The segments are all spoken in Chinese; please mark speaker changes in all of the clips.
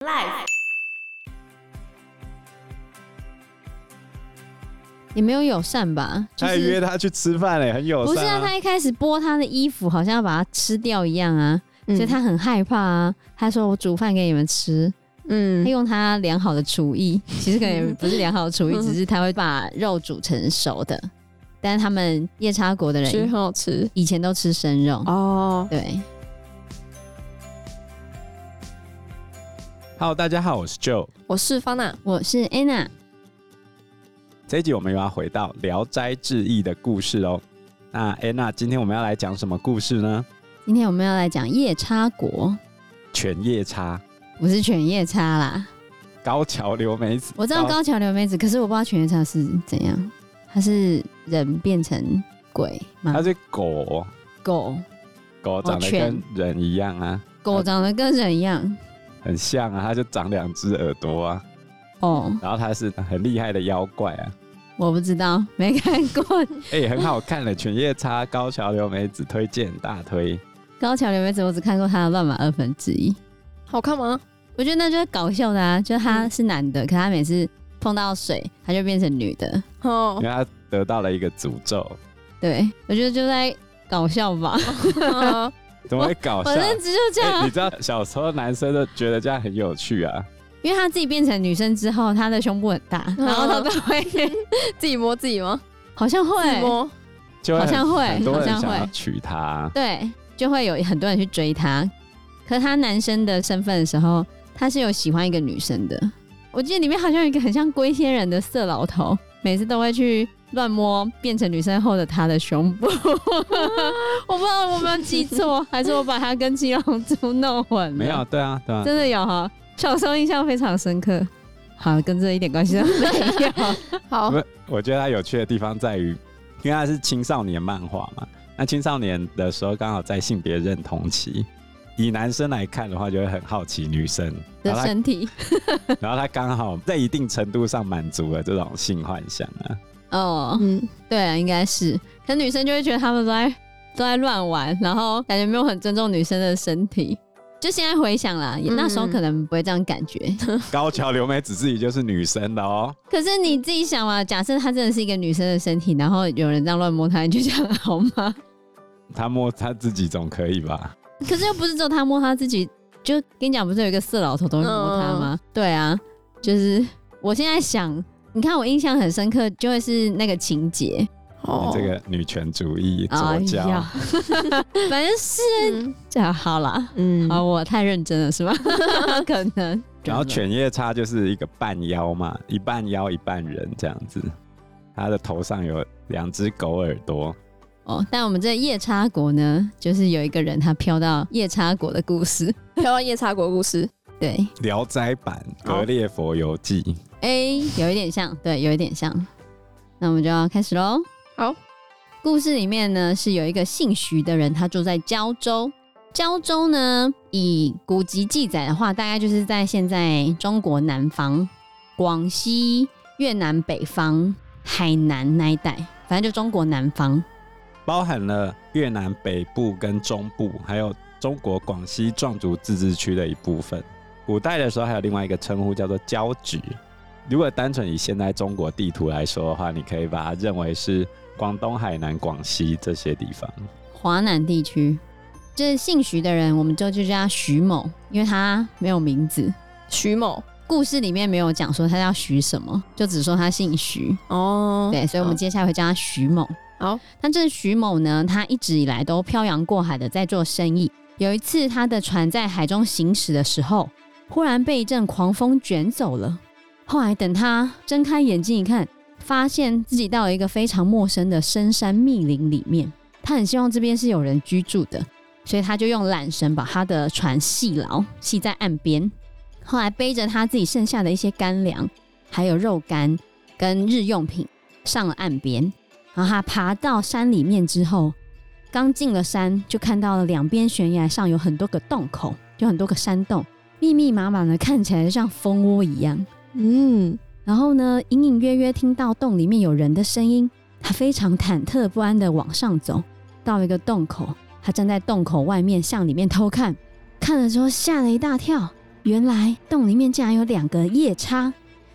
Speaker 1: Life
Speaker 2: 也没有友善吧？
Speaker 3: 他还约他去吃饭嘞，很友善。
Speaker 2: 不是啊，他一开始剥他的衣服，好像要把它吃掉一样啊，所以他很害怕啊。他说：“我煮饭给你们吃。”嗯，他用他良好的厨艺，其实可能不是良好的厨艺，只是他会把肉煮成熟的。但是他们夜叉国的人
Speaker 4: 很好吃，
Speaker 2: 以前都吃生肉哦。对。
Speaker 3: Hello，大家好，我是 Joe，
Speaker 4: 我是 Fana，
Speaker 2: 我是 Anna。
Speaker 3: 这一集我们又要回到《聊斋志异》的故事哦。那 Anna，今天我们要来讲什么故事呢？
Speaker 2: 今天我们要来讲夜叉国。
Speaker 3: 犬夜叉？
Speaker 2: 不是犬夜叉啦。
Speaker 3: 高桥留美子，
Speaker 2: 我知道高桥留美子，可是我不知道犬夜叉是怎样。他是人变成鬼吗？
Speaker 3: 他是狗，
Speaker 2: 狗，
Speaker 3: 狗长得跟人一样啊。
Speaker 2: 狗长得跟人一样，
Speaker 3: 很像啊。他就长两只耳朵啊。哦，然后他是很厉害的妖怪啊。
Speaker 2: 我不知道，没看过。
Speaker 3: 哎、欸，很好看的《犬夜叉》，高桥留美子推荐大推。
Speaker 2: 高桥留美子，我只看过他的《乱马二分之一》，
Speaker 4: 好看吗？
Speaker 2: 我觉得那就是搞笑的啊，就是他是男的，嗯、可他每次。碰到水，他就变成女的
Speaker 3: 哦，因为他得到了一个诅咒。
Speaker 2: 对，我觉得就在搞笑吧。
Speaker 3: 怎么会搞笑？
Speaker 2: 反正只就这
Speaker 3: 样。你知道小时候男生都觉得这样很有趣啊，
Speaker 2: 因为他自己变成女生之后，他的胸部很大，然后他都会
Speaker 4: 自己摸自己吗？
Speaker 2: 好像会
Speaker 4: 摸，就
Speaker 2: 好像会，
Speaker 3: 很多人想要娶她。
Speaker 2: 对，就会有很多人去追他。可是他男生的身份的时候，他是有喜欢一个女生的。我记得里面好像有一个很像龟仙人的色老头，每次都会去乱摸变成女生后的她的胸部。我不知道我有没有记错，还是我把他跟七龙珠弄混了？
Speaker 3: 没有，对啊，对啊，
Speaker 2: 真的有哈。小时候印象非常深刻。好，跟这一点关系都没有。好，
Speaker 3: 我觉得它有趣的地方在于，因为它是青少年漫画嘛，那青少年的时候刚好在性别认同期。以男生来看的话，就会很好奇女生
Speaker 2: 的身体，
Speaker 3: 然后他 刚好在一定程度上满足了这种性幻想啊。
Speaker 2: 哦，嗯，对啊，应该是。可女生就会觉得他们都在都在乱玩，然后感觉没有很尊重女生的身体。就现在回想啦，也那时候可能不会这样感觉。
Speaker 3: 高桥留美子自己就是女生的哦。
Speaker 2: 可是你自己想嘛，假设她真的是一个女生的身体，然后有人这样乱摸她，你就这样好吗？
Speaker 3: 她摸她自己总可以吧？
Speaker 2: 可是又不是只有他摸他自己，就跟你讲，不是有一个色老头都会摸他吗？嗯、对啊，就是我现在想，你看我印象很深刻，就会是那个情节。
Speaker 3: 哦，这个女权主义左胶，哎、
Speaker 2: 反正是。这样、嗯、好了，嗯，好，我太认真了是吧？可能。
Speaker 3: 然后犬夜叉就是一个半妖嘛，一半妖一半人这样子，他的头上有两只狗耳朵。
Speaker 2: 哦，但我们这夜叉国呢，就是有一个人他飘到夜叉国的故事，
Speaker 4: 飘到夜叉国故事，
Speaker 2: 对，《
Speaker 3: 聊斋版格列佛游记》
Speaker 2: 哎、欸，有一点像，对，有一点像。那我们就要开始喽。
Speaker 4: 好，
Speaker 2: 故事里面呢是有一个姓徐的人，他住在胶州。胶州呢，以古籍记载的话，大概就是在现在中国南方、广西、越南北方、海南那一带，反正就中国南方。
Speaker 3: 包含了越南北部跟中部，还有中国广西壮族自治区的一部分。古代的时候还有另外一个称呼叫做交趾。如果单纯以现在中国地图来说的话，你可以把它认为是广东、海南、广西这些地方。
Speaker 2: 华南地区，这姓徐的人，我们就就叫他徐某，因为他没有名字。
Speaker 4: 徐某，
Speaker 2: 故事里面没有讲说他叫徐什么，就只说他姓徐。哦，对，所以我们接下来会叫他徐某。好，那这徐某呢？他一直以来都漂洋过海的在做生意。有一次，他的船在海中行驶的时候，忽然被一阵狂风卷走了。后来等他睁开眼睛一看，发现自己到了一个非常陌生的深山密林里面。他很希望这边是有人居住的，所以他就用缆绳把他的船系牢，系在岸边。后来背着他自己剩下的一些干粮，还有肉干跟日用品，上了岸边。然后他爬到山里面之后，刚进了山，就看到了两边悬崖上有很多个洞口，有很多个山洞，密密麻麻的，看起来像蜂窝一样。嗯，然后呢，隐隐约约听到洞里面有人的声音，他非常忐忑不安的往上走，到一个洞口，他站在洞口外面向里面偷看，看了之后吓了一大跳，原来洞里面竟然有两个夜叉，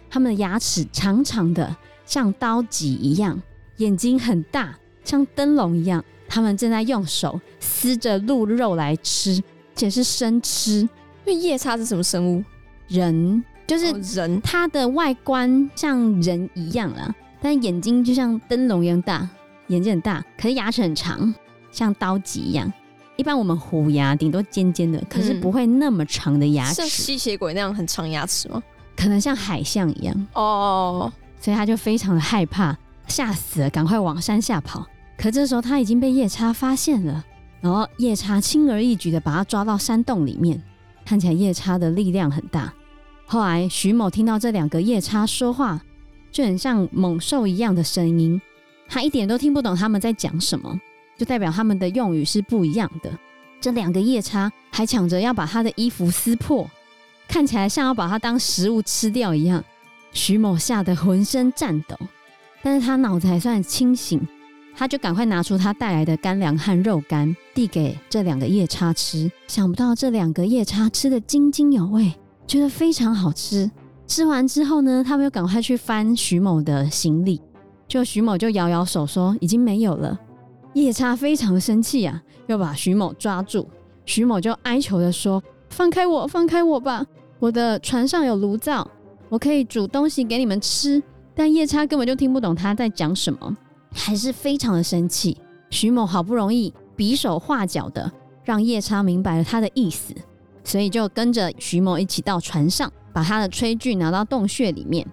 Speaker 2: 他们的牙齿长长的，像刀戟一样，眼睛很大，像灯笼一样。他们正在用手撕着鹿肉来吃，且是生吃。
Speaker 4: 因为夜叉是什么生物？
Speaker 2: 人，就是
Speaker 4: 人。
Speaker 2: 它的外观像人一样啦，但眼睛就像灯笼一样大，眼睛很大，可是牙齿很长，像刀戟一样。一般我们虎牙顶多尖尖的，可是不会那么长的牙齿。
Speaker 4: 像吸血鬼那样很长牙齿吗？
Speaker 2: 可能像海象一样。
Speaker 4: 哦，
Speaker 2: 所以他就非常的害怕，吓死了，赶快往山下跑。可这时候他已经被夜叉发现了，然后夜叉轻而易举的把他抓到山洞里面。看起来夜叉的力量很大。后来徐某听到这两个夜叉说话，就很像猛兽一样的声音，他一点都听不懂他们在讲什么，就代表他们的用语是不一样的。这两个夜叉还抢着要把他的衣服撕破，看起来像要把他当食物吃掉一样。徐某吓得浑身颤抖，但是他脑子还算清醒。他就赶快拿出他带来的干粮和肉干，递给这两个夜叉吃。想不到这两个夜叉吃得津津有味，觉得非常好吃。吃完之后呢，他们又赶快去翻徐某的行李，就徐某就摇摇手说已经没有了。夜叉非常生气啊，又把徐某抓住。徐某就哀求的说：“放开我，放开我吧！我的船上有炉灶，我可以煮东西给你们吃。”但夜叉根本就听不懂他在讲什么。还是非常的生气。徐某好不容易比手画脚的让夜叉明白了他的意思，所以就跟着徐某一起到船上，把他的炊具拿到洞穴里面。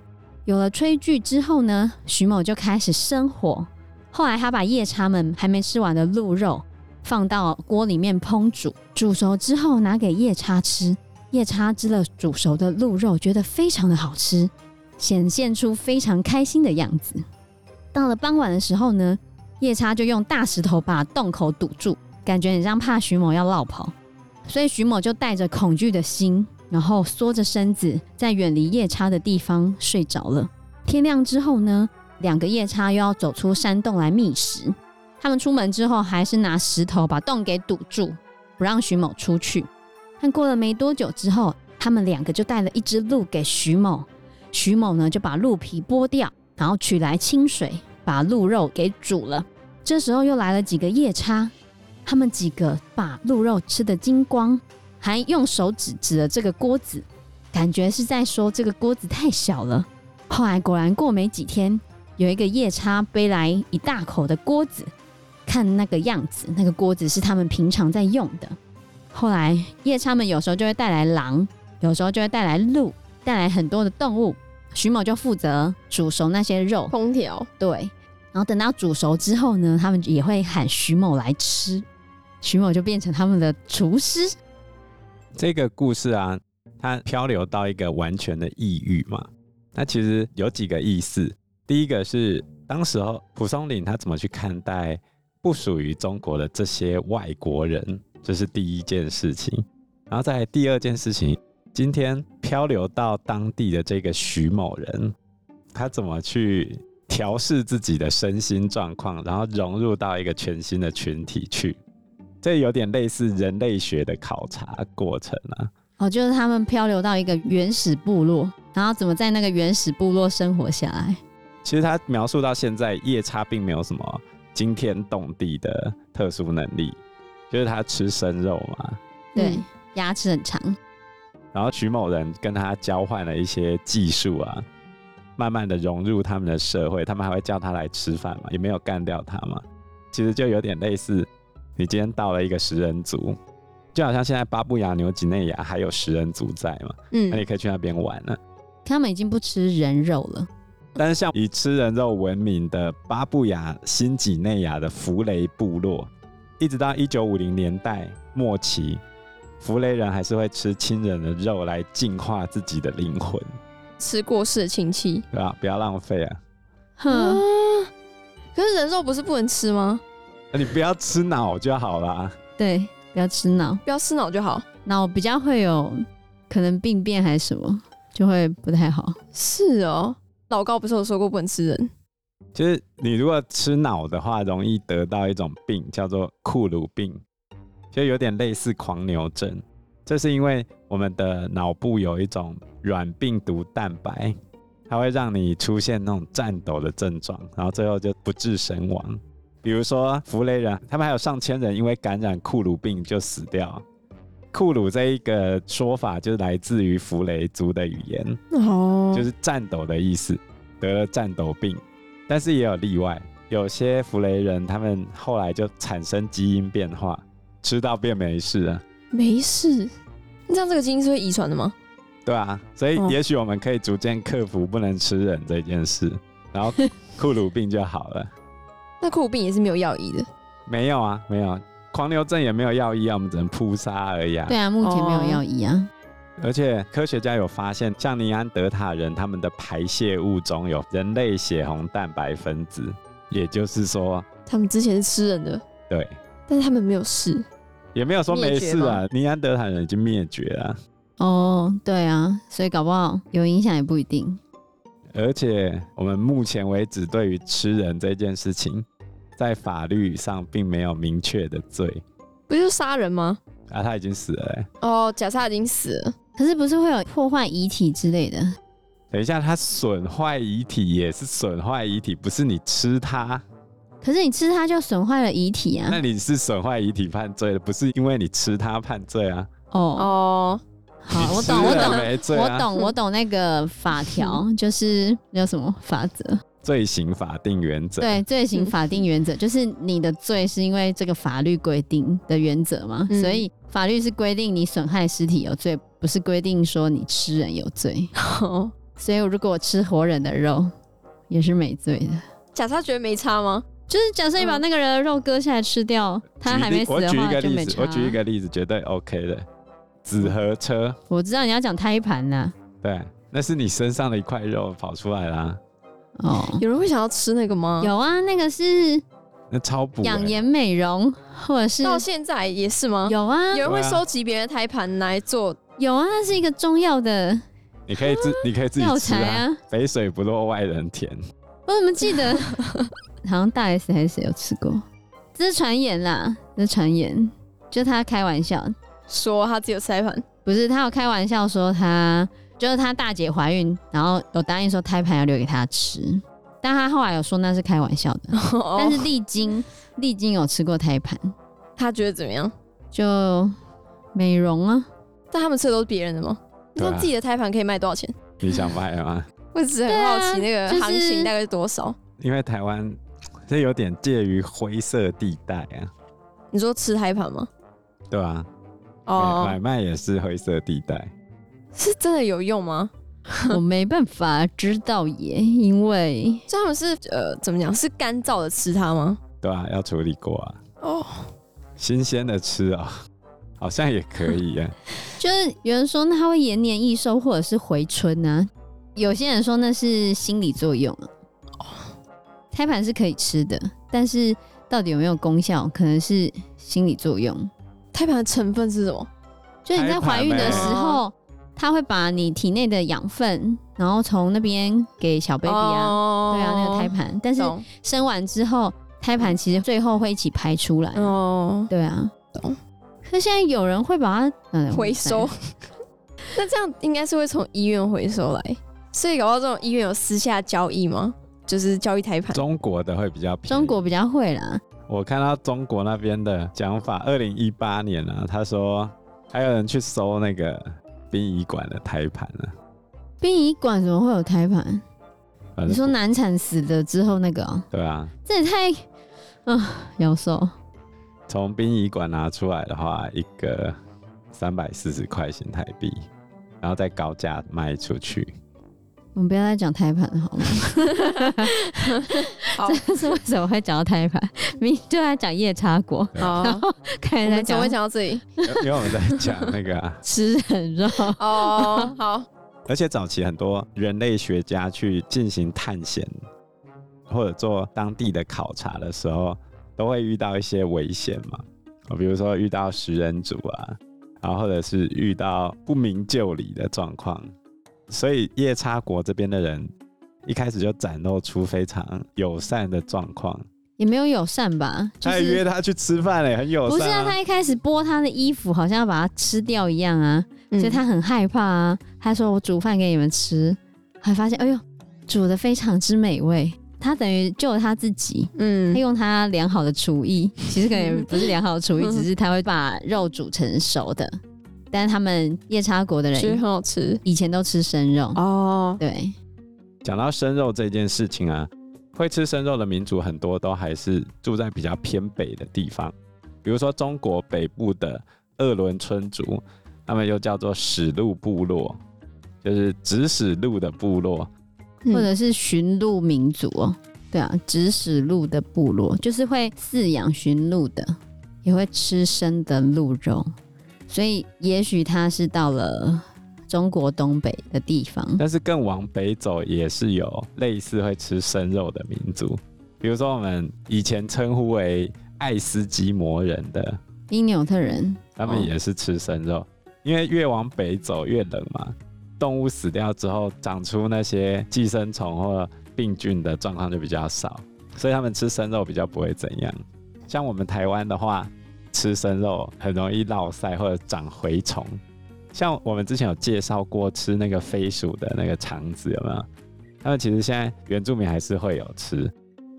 Speaker 2: 有了炊具之后呢，徐某就开始生火。后来他把夜叉们还没吃完的鹿肉放到锅里面烹煮，煮熟之后拿给夜叉吃。夜叉吃了煮熟的鹿肉，觉得非常的好吃，显现出非常开心的样子。到了傍晚的时候呢，夜叉就用大石头把洞口堵住，感觉很像怕徐某要落跑，所以徐某就带着恐惧的心，然后缩着身子在远离夜叉的地方睡着了。天亮之后呢，两个夜叉又要走出山洞来觅食，他们出门之后还是拿石头把洞给堵住，不让徐某出去。但过了没多久之后，他们两个就带了一只鹿给徐某，徐某呢就把鹿皮剥掉。然后取来清水，把鹿肉给煮了。这时候又来了几个夜叉，他们几个把鹿肉吃得精光，还用手指指了这个锅子，感觉是在说这个锅子太小了。后来果然过没几天，有一个夜叉背来一大口的锅子，看那个样子，那个锅子是他们平常在用的。后来夜叉们有时候就会带来狼，有时候就会带来鹿，带来很多的动物。徐某就负责煮熟那些肉，
Speaker 4: 烹调。
Speaker 2: 对，然后等到煮熟之后呢，他们也会喊徐某来吃，徐某就变成他们的厨师。
Speaker 3: 这个故事啊，它漂流到一个完全的异域嘛。那其实有几个意思，第一个是当时候蒲松龄他怎么去看待不属于中国的这些外国人，这是第一件事情。然后再第二件事情。今天漂流到当地的这个徐某人，他怎么去调试自己的身心状况，然后融入到一个全新的群体去？这有点类似人类学的考察过程啊。
Speaker 2: 哦，就是他们漂流到一个原始部落，然后怎么在那个原始部落生活下来？
Speaker 3: 其实他描述到现在，夜叉并没有什么惊天动地的特殊能力，就是他吃生肉嘛。
Speaker 2: 对，牙齿很长。
Speaker 3: 然后徐某人跟他交换了一些技术啊，慢慢的融入他们的社会，他们还会叫他来吃饭嘛，也没有干掉他嘛。其实就有点类似，你今天到了一个食人族，就好像现在巴布亚纽几内亚还有食人族在嘛，嗯，那你可以去那边玩了。
Speaker 2: 他们已经不吃人肉了，
Speaker 3: 但是像以吃人肉闻名的巴布亚新几内亚的弗雷部落，一直到一九五零年代末期。弗雷人还是会吃亲人的肉来净化自己的灵魂，
Speaker 4: 吃过世的亲戚，
Speaker 3: 对吧？不要浪费啊！
Speaker 4: 哼、啊，可是人肉不是不能吃吗？
Speaker 3: 那你不要吃脑就好啦。
Speaker 2: 对，不要吃脑，
Speaker 4: 不要吃脑就好。
Speaker 2: 脑比较会有可能病变还是什么，就会不太好。
Speaker 4: 是哦，老高不是有说过不能吃人？
Speaker 3: 就是你如果吃脑的话，容易得到一种病，叫做库鲁病。就有点类似狂牛症，这是因为我我们的脑部有一种软病毒蛋白，它会让你出现那种颤抖的症状，然后最后就不治身亡。比如说弗雷人，他们还有上千人因为感染库鲁病就死掉。库鲁这一个说法就是来自于弗雷族的语言，哦，就是战斗的意思，得了战斗病。但是也有例外，有些弗雷人他们后来就产生基因变化，吃到便没事了。
Speaker 4: 没事？那这样这个基因是会遗传的吗？
Speaker 3: 对啊，所以也许我们可以逐渐克服不能吃人这件事，哦、然后库鲁病就好了。
Speaker 4: 那酷病也是没有药医的？
Speaker 3: 没有啊，没有。狂牛症也没有药医啊，我们只能扑杀而已啊。
Speaker 2: 对啊，目前没有药医啊。
Speaker 3: 而且科学家有发现，像尼安德塔人，他们的排泄物中有人类血红蛋白分子，也就是说，
Speaker 4: 他们之前是吃人的。
Speaker 3: 对。
Speaker 4: 但是他们没有事，
Speaker 3: 也没有说没事啊。尼安德塔人已经灭绝了。
Speaker 2: 哦，对啊，所以搞不好有影响也不一定。
Speaker 3: 而且我们目前为止对于吃人这件事情，在法律上并没有明确的罪，
Speaker 4: 不就是杀人吗？
Speaker 3: 啊，他已经死了哎。
Speaker 4: 哦，假设他已经死了，
Speaker 2: 可是不是会有破坏遗体之类的？
Speaker 3: 等一下，他损坏遗体也是损坏遗体，不是你吃它。
Speaker 2: 可是你吃它就损坏了遗体啊？
Speaker 3: 那你是损坏遗体犯罪的，不是因为你吃它判罪啊？
Speaker 2: 哦哦，好，我懂，我懂，我懂，我懂那个法条，就是叫什么法则？
Speaker 3: 罪行法定原则。
Speaker 2: 对，罪行法定原则 就是你的罪是因为这个法律规定的原则嘛，嗯、所以法律是规定你损害尸体有罪，不是规定说你吃人有罪。哦，所以如果我吃活人的肉，也是没罪的。
Speaker 4: 假设觉得没差吗？
Speaker 2: 就是假设你把那个人的肉割下来吃掉，嗯、他还没死的话就没差。
Speaker 3: 我举一个例子，绝对 OK 的。纸盒车，
Speaker 2: 我知道你要讲胎盘呢。
Speaker 3: 对，那是你身上的一块肉跑出来啦。
Speaker 4: 哦，有人会想要吃那个吗？
Speaker 2: 有啊，那个是
Speaker 3: 那超补
Speaker 2: 养颜美容，或者是
Speaker 4: 到现在也是吗？
Speaker 2: 有啊，
Speaker 4: 有人会收集别人的胎盘来做。
Speaker 2: 有啊，那是一个中药的，
Speaker 3: 你可以自你可以自己吃啊。肥水不落外人田。
Speaker 2: 我怎么记得 好像大 S 还是谁有吃过？这是传言啦，这是传言，就他开玩笑
Speaker 4: 说他自己有胎盘，
Speaker 2: 不是他有开玩笑说他。就是他大姐怀孕，然后有答应说胎盘要留给他吃，但他后来有说那是开玩笑的。但是丽晶，丽晶有吃过胎盘，
Speaker 4: 他觉得怎么样？
Speaker 2: 就美容啊。
Speaker 4: 但他们吃的都是别人的吗？那、啊、自己的胎盘可以卖多少钱？
Speaker 3: 你想卖吗？
Speaker 4: 我只是很好奇那个行情大概是多少？啊就是、
Speaker 3: 因为台湾这有点介于灰色地带啊。
Speaker 4: 你说吃胎盘吗？
Speaker 3: 对啊。哦，买卖也是灰色地带。
Speaker 4: 是真的有用吗？
Speaker 2: 我没办法知道耶，因为
Speaker 4: 所以他们是呃怎么讲？是干燥的吃它吗？
Speaker 3: 对啊，要处理过啊。哦，新鲜的吃啊、喔，好像也可以耶。
Speaker 2: 就是有人说那它会延年益寿，或者是回春呢、啊？有些人说那是心理作用。哦，胎盘是可以吃的，但是到底有没有功效，可能是心理作用。
Speaker 4: 胎盘的成分是什么？
Speaker 2: 就你在怀孕的时候。他会把你体内的养分，然后从那边给小 baby 啊，oh, 对啊，那个胎盘。但是生完之后，胎盘其实最后会一起排出来。哦，oh, 对啊，懂。可是现在有人会把它嗯
Speaker 4: 回收，那这样应该是会从医院回收来。所以搞到这种医院有私下交易吗？就是交易胎盘？
Speaker 3: 中国的会比较便宜，
Speaker 2: 中国比较会啦。
Speaker 3: 我看到中国那边的讲法，二零一八年啊，他说还有人去收那个。殡仪馆的胎盘啊？
Speaker 2: 殡仪馆怎么会有胎盘？你说难产死了之后那个、喔？
Speaker 3: 对啊，
Speaker 2: 这也太……啊，妖兽。
Speaker 3: 从殡仪馆拿出来的话，一个三百四十块钱台币，然后再高价卖出去。
Speaker 2: 我们不要再讲胎盘了，好吗？好，这是为什么会讲到胎盘？明明就在讲夜叉国，
Speaker 4: 好，看来怎么会讲到这里？
Speaker 3: 因为我们在讲那个、啊、
Speaker 2: 吃人肉
Speaker 4: 哦。好，
Speaker 3: 而且早期很多人类学家去进行探险或者做当地的考察的时候，都会遇到一些危险嘛。比如说遇到食人族啊，然后或者是遇到不明就里的状况。所以夜叉国这边的人一开始就展露出非常友善的状况，
Speaker 2: 也没有友善吧？
Speaker 3: 就是、他约他去吃饭嘞，很友善、啊。
Speaker 2: 不是啊，他一开始剥他的衣服，好像要把他吃掉一样啊。所以他很害怕啊。他说：“我煮饭给你们吃。”还发现，哎呦，煮的非常之美味。他等于救了他自己。嗯，他用他良好的厨艺，其实可能不是良好的厨艺，只是他会把肉煮成熟的。但是他们夜叉国的人
Speaker 4: 很好吃，
Speaker 2: 以前都吃生肉哦。对，
Speaker 3: 讲到生肉这件事情啊，会吃生肉的民族很多都还是住在比较偏北的地方，比如说中国北部的鄂伦春族。他们又叫做史鹿部落，就是指使鹿的部落，
Speaker 2: 或者是驯鹿民族哦。对啊，指使鹿的部落就是会饲养驯鹿的，也会吃生的鹿肉，所以也许他是到了中国东北的地方。
Speaker 3: 但是更往北走，也是有类似会吃生肉的民族，比如说我们以前称呼为爱斯基摩人的
Speaker 2: 因纽特人，
Speaker 3: 他们也是吃生肉。哦因为越往北走越冷嘛，动物死掉之后长出那些寄生虫或病菌的状况就比较少，所以他们吃生肉比较不会怎样。像我们台湾的话，吃生肉很容易落晒或者长蛔虫。像我们之前有介绍过吃那个飞鼠的那个肠子有没有？他们其实现在原住民还是会有吃，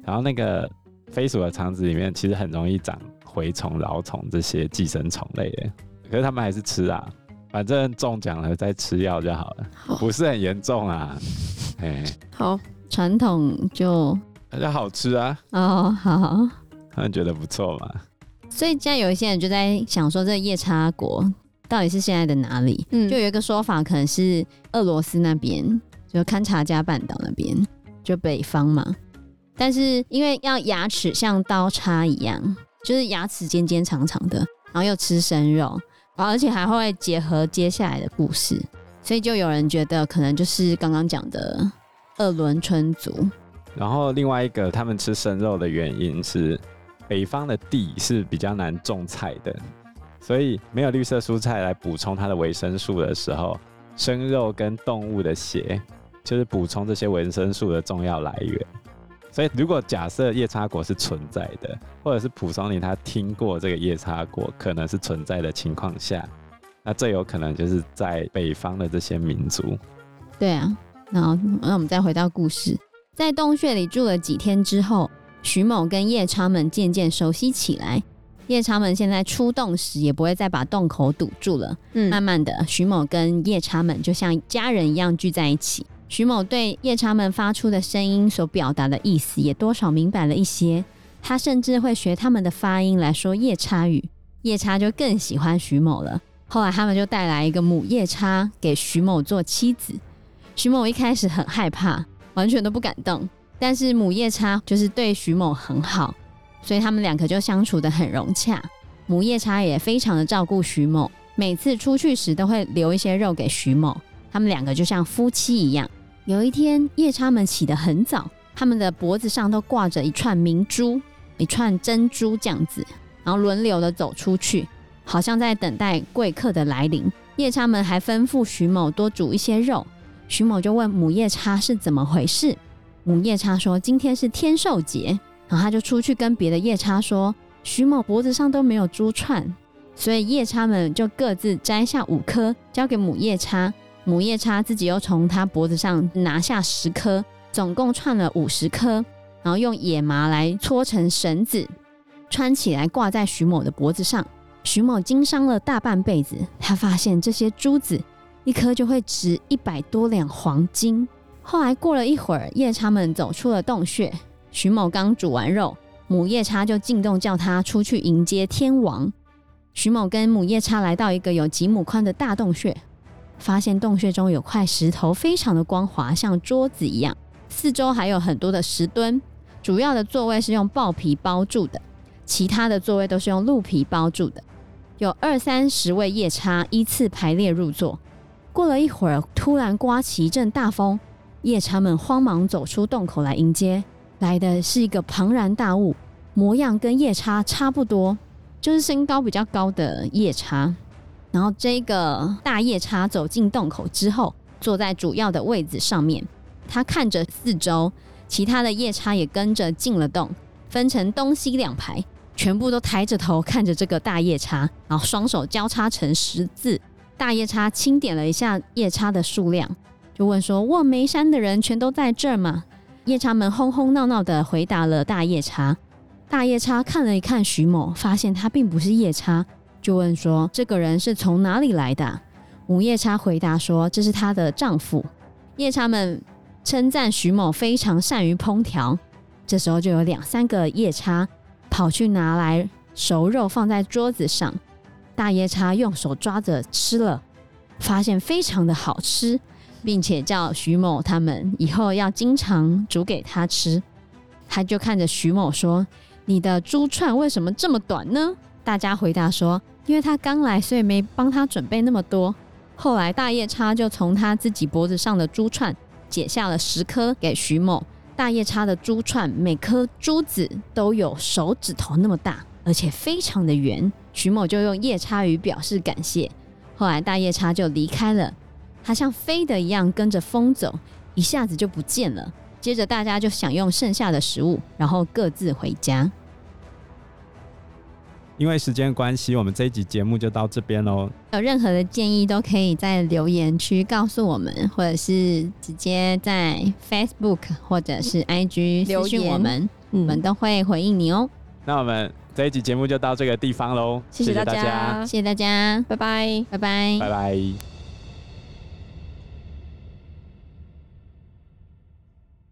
Speaker 3: 然后那个飞鼠的肠子里面其实很容易长蛔虫、蛲虫这些寄生虫类的。可是他们还是吃啊，反正中奖了再吃药就好了，好不是很严重啊。哎，
Speaker 4: 好，
Speaker 2: 传统就
Speaker 3: 大家好吃啊。
Speaker 2: 哦，好，
Speaker 3: 他们觉得不错嘛。
Speaker 2: 所以现在有一些人就在想说，这夜叉国到底是现在的哪里？嗯，就有一个说法，可能是俄罗斯那边，就勘察加半岛那边，就北方嘛。但是因为要牙齿像刀叉一样，就是牙齿尖尖长长的，然后又吃生肉。而且还会结合接下来的故事，所以就有人觉得可能就是刚刚讲的鄂伦春族。
Speaker 3: 然后另外一个他们吃生肉的原因是，北方的地是比较难种菜的，所以没有绿色蔬菜来补充它的维生素的时候，生肉跟动物的血就是补充这些维生素的重要来源。所以，如果假设夜叉国是存在的，或者是蒲松龄他听过这个夜叉国可能是存在的情况下，那最有可能就是在北方的这些民族。
Speaker 2: 对啊，然后那我们再回到故事，在洞穴里住了几天之后，徐某跟夜叉们渐渐熟悉起来。夜叉们现在出洞时也不会再把洞口堵住了。嗯，慢慢的，徐某跟夜叉们就像家人一样聚在一起。徐某对夜叉们发出的声音所表达的意思也多少明白了一些，他甚至会学他们的发音来说夜叉语，夜叉就更喜欢徐某了。后来他们就带来一个母夜叉给徐某做妻子，徐某一开始很害怕，完全都不敢动，但是母夜叉就是对徐某很好，所以他们两个就相处得很融洽。母夜叉也非常的照顾徐某，每次出去时都会留一些肉给徐某，他们两个就像夫妻一样。有一天，夜叉们起得很早，他们的脖子上都挂着一串明珠、一串珍珠这样子，然后轮流的走出去，好像在等待贵客的来临。夜叉们还吩咐徐某多煮一些肉，徐某就问母夜叉是怎么回事。母夜叉说今天是天寿节，然后他就出去跟别的夜叉说，徐某脖子上都没有珠串，所以夜叉们就各自摘下五颗，交给母夜叉。母夜叉自己又从他脖子上拿下十颗，总共串了五十颗，然后用野麻来搓成绳子，穿起来挂在徐某的脖子上。徐某经商了大半辈子，他发现这些珠子一颗就会值一百多两黄金。后来过了一会儿，夜叉们走出了洞穴，徐某刚煮完肉，母夜叉就进洞叫他出去迎接天王。徐某跟母夜叉来到一个有几亩宽的大洞穴。发现洞穴中有块石头，非常的光滑，像桌子一样。四周还有很多的石墩，主要的座位是用豹皮包住的，其他的座位都是用鹿皮包住的。有二三十位夜叉依次排列入座。过了一会儿，突然刮起一阵大风，夜叉们慌忙走出洞口来迎接。来的是一个庞然大物，模样跟夜叉差不多，就是身高比较高的夜叉。然后这个大夜叉走进洞口之后，坐在主要的位置上面。他看着四周，其他的夜叉也跟着进了洞，分成东西两排，全部都抬着头看着这个大夜叉，然后双手交叉成十字。大夜叉清点了一下夜叉的数量，就问说：“望梅山的人全都在这儿吗？”夜叉们哄哄闹闹的回答了大夜叉。大夜叉看了一看徐某，发现他并不是夜叉，就问说：“这个人是从哪里来的？”母夜叉回答说：“这是她的丈夫。”夜叉们称赞徐某非常善于烹调。这时候就有两三个夜叉跑去拿来熟肉放在桌子上，大夜叉用手抓着吃了，发现非常的好吃，并且叫徐某他们以后要经常煮给他吃。他就看着徐某说：“你的猪串为什么这么短呢？”大家回答说：“因为他刚来，所以没帮他准备那么多。”后来，大夜叉就从他自己脖子上的猪串解下了十颗给徐某。大夜叉的珠串每颗珠子都有手指头那么大，而且非常的圆。徐某就用夜叉语表示感谢。后来，大夜叉就离开了，他像飞的一样跟着风走，一下子就不见了。接着，大家就享用剩下的食物，然后各自回家。
Speaker 3: 因为时间关系，我们这一集节目就到这边喽。
Speaker 2: 有任何的建议，都可以在留言区告诉我们，或者是直接在 Facebook 或者是 IG 留言我们，我们都会回应你哦。
Speaker 3: 那我们这一集节目就到这个地方喽，谢谢大家，
Speaker 2: 谢谢大家，拜拜，
Speaker 4: 拜拜，
Speaker 3: 拜拜。